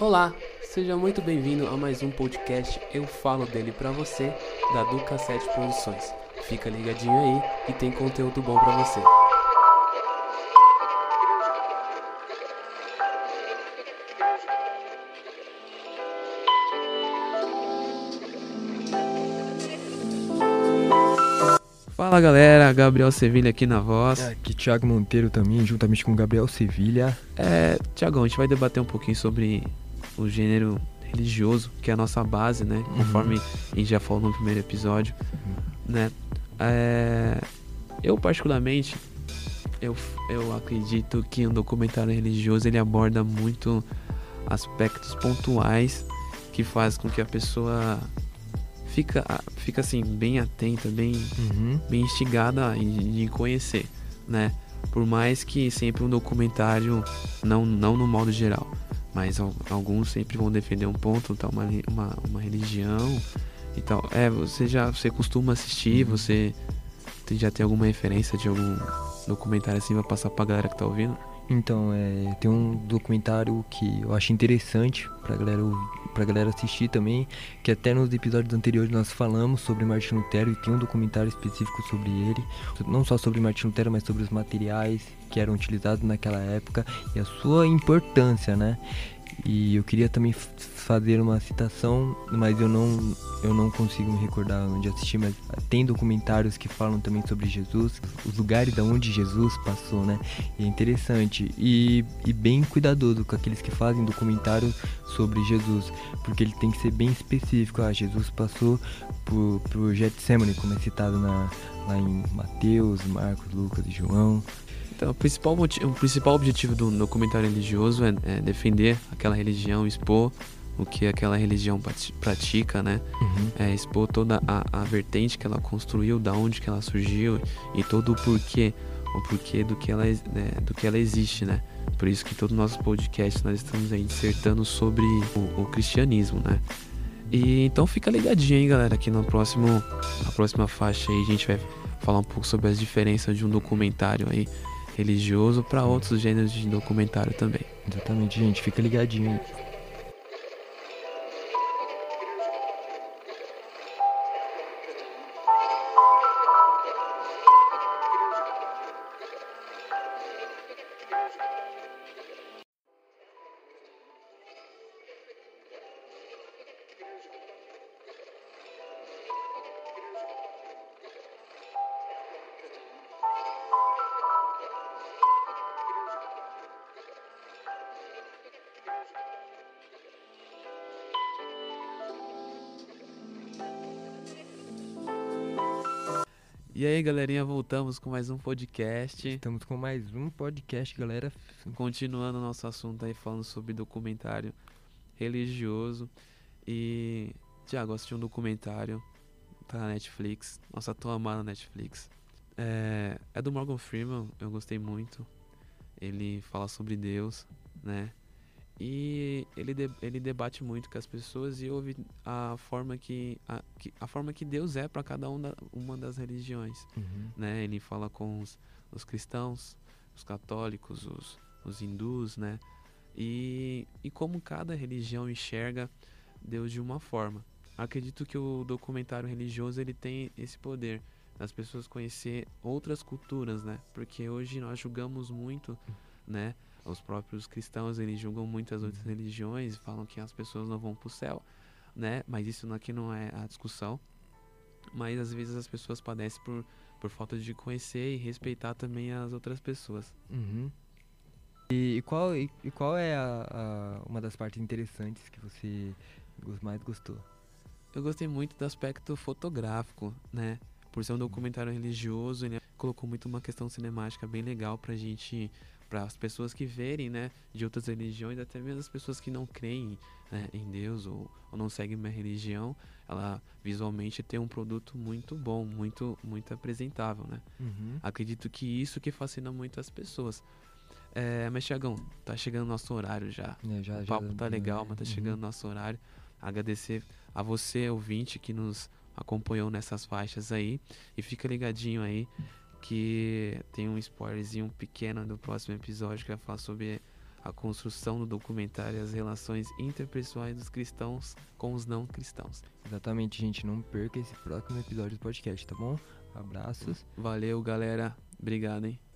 Olá, seja muito bem-vindo a mais um podcast Eu Falo Dele Pra Você, da Duca 7 Produções. Fica ligadinho aí e tem conteúdo bom pra você. Fala galera, Gabriel Sevilha aqui na voz. Aqui Thiago Monteiro também, juntamente com Gabriel Sevilha. É, Tiagão, a gente vai debater um pouquinho sobre o gênero religioso, que é a nossa base, né? Conforme a gente já falou no primeiro episódio, né? É, eu particularmente, eu, eu acredito que um documentário religioso ele aborda muito aspectos pontuais que faz com que a pessoa fica, fica assim bem atenta, bem Uhum. bem instigada em, em conhecer, né? Por mais que sempre um documentário, não, não no modo geral, mas al- alguns sempre vão defender um ponto, tal, uma, re- uma, uma religião e tal. É, você já você costuma assistir, você tem- já tem alguma referência de algum documentário assim pra passar pra galera que tá ouvindo? Então, é, tem um documentário que eu acho interessante pra galera, ouv- pra galera assistir também, que até nos episódios anteriores nós falamos sobre Martin Lutero e tem um documentário específico sobre ele, não só sobre Martin Lutero, mas sobre os materiais que eram utilizados naquela época e a sua importância, né? E eu queria também fazer uma citação, mas eu não, eu não consigo me recordar onde assisti, mas tem documentários que falam também sobre Jesus, os lugares aonde Jesus passou, né? E é interessante e, e bem cuidadoso com aqueles que fazem documentário sobre Jesus, porque ele tem que ser bem específico. Ah, Jesus passou por, por Getsemane, como é citado na, lá em Mateus, Marcos, Lucas e João. Então, o principal, moti- o principal objetivo do documentário religioso é, é defender aquela religião, expor o que aquela religião prati- pratica, né? é, expor toda a, a vertente que ela construiu, da onde que ela surgiu e todo o porquê, o porquê do que ela, né, do que ela existe, né? Por isso que todo o nosso podcast nós estamos aí dissertando sobre o, o cristianismo, né? E então fica ligadinho aí, galera, aqui no próximo, na próxima faixa aí a gente vai falar um pouco sobre as diferenças de um documentário aí religioso para outros gêneros de documentário também. Exatamente, gente, fica ligadinho aí. E aí, galerinha, voltamos com mais um podcast. Estamos com mais um podcast, galera. Continuando o nosso assunto aí, falando sobre documentário religioso. E, Tiago, assisti um documentário, tá na Netflix, nossa tão amada Netflix. É, é do Morgan Freeman, eu gostei muito. Ele fala sobre Deus, né? E ele, de- ele debate muito com as pessoas e ouve a forma que a, que- a forma que Deus é para cada um da- uma das religiões né? Ele fala com os, os cristãos, os católicos, os, os hindus, né? E, e como cada religião enxerga Deus de uma forma. Acredito que o documentário religioso ele tem esse poder das pessoas conhecer outras culturas, né? Porque hoje nós julgamos muito, né? Os próprios cristãos eles julgam muitas outras religiões, falam que as pessoas não vão para o céu, né? Mas isso aqui não é a discussão. Mas às vezes as pessoas padecem por por falta de conhecer e respeitar também as outras pessoas. Uhum. E, e qual, e, e qual é a, a- uma das partes interessantes que você mais gostou? Eu gostei muito do aspecto fotográfico, né? Por ser um documentário religioso, ele colocou muito uma questão cinemática bem legal pra gente, para as pessoas que verem, né, de outras religiões, até mesmo as pessoas que não creem né, em Deus ou, ou não seguem uma religião, ela visualmente tem um produto muito bom, muito muito apresentável, né? Uhum. Acredito que isso que fascina muito as pessoas. É, mas Tiagão, tá chegando nosso horário já. É, já, O já- papo tá legal, mas tá uhum. chegando nosso horário. Agradecer a você, ouvinte, que nos acompanhou nessas faixas aí. E fica ligadinho aí que tem um spoilerzinho pequeno do próximo episódio que vai falar sobre a construção do documentário e as relações interpessoais dos cristãos com os não cristãos. Exatamente, gente. Não perca esse próximo episódio do podcast, tá bom? Abraços. Valeu, galera. Obrigado, hein?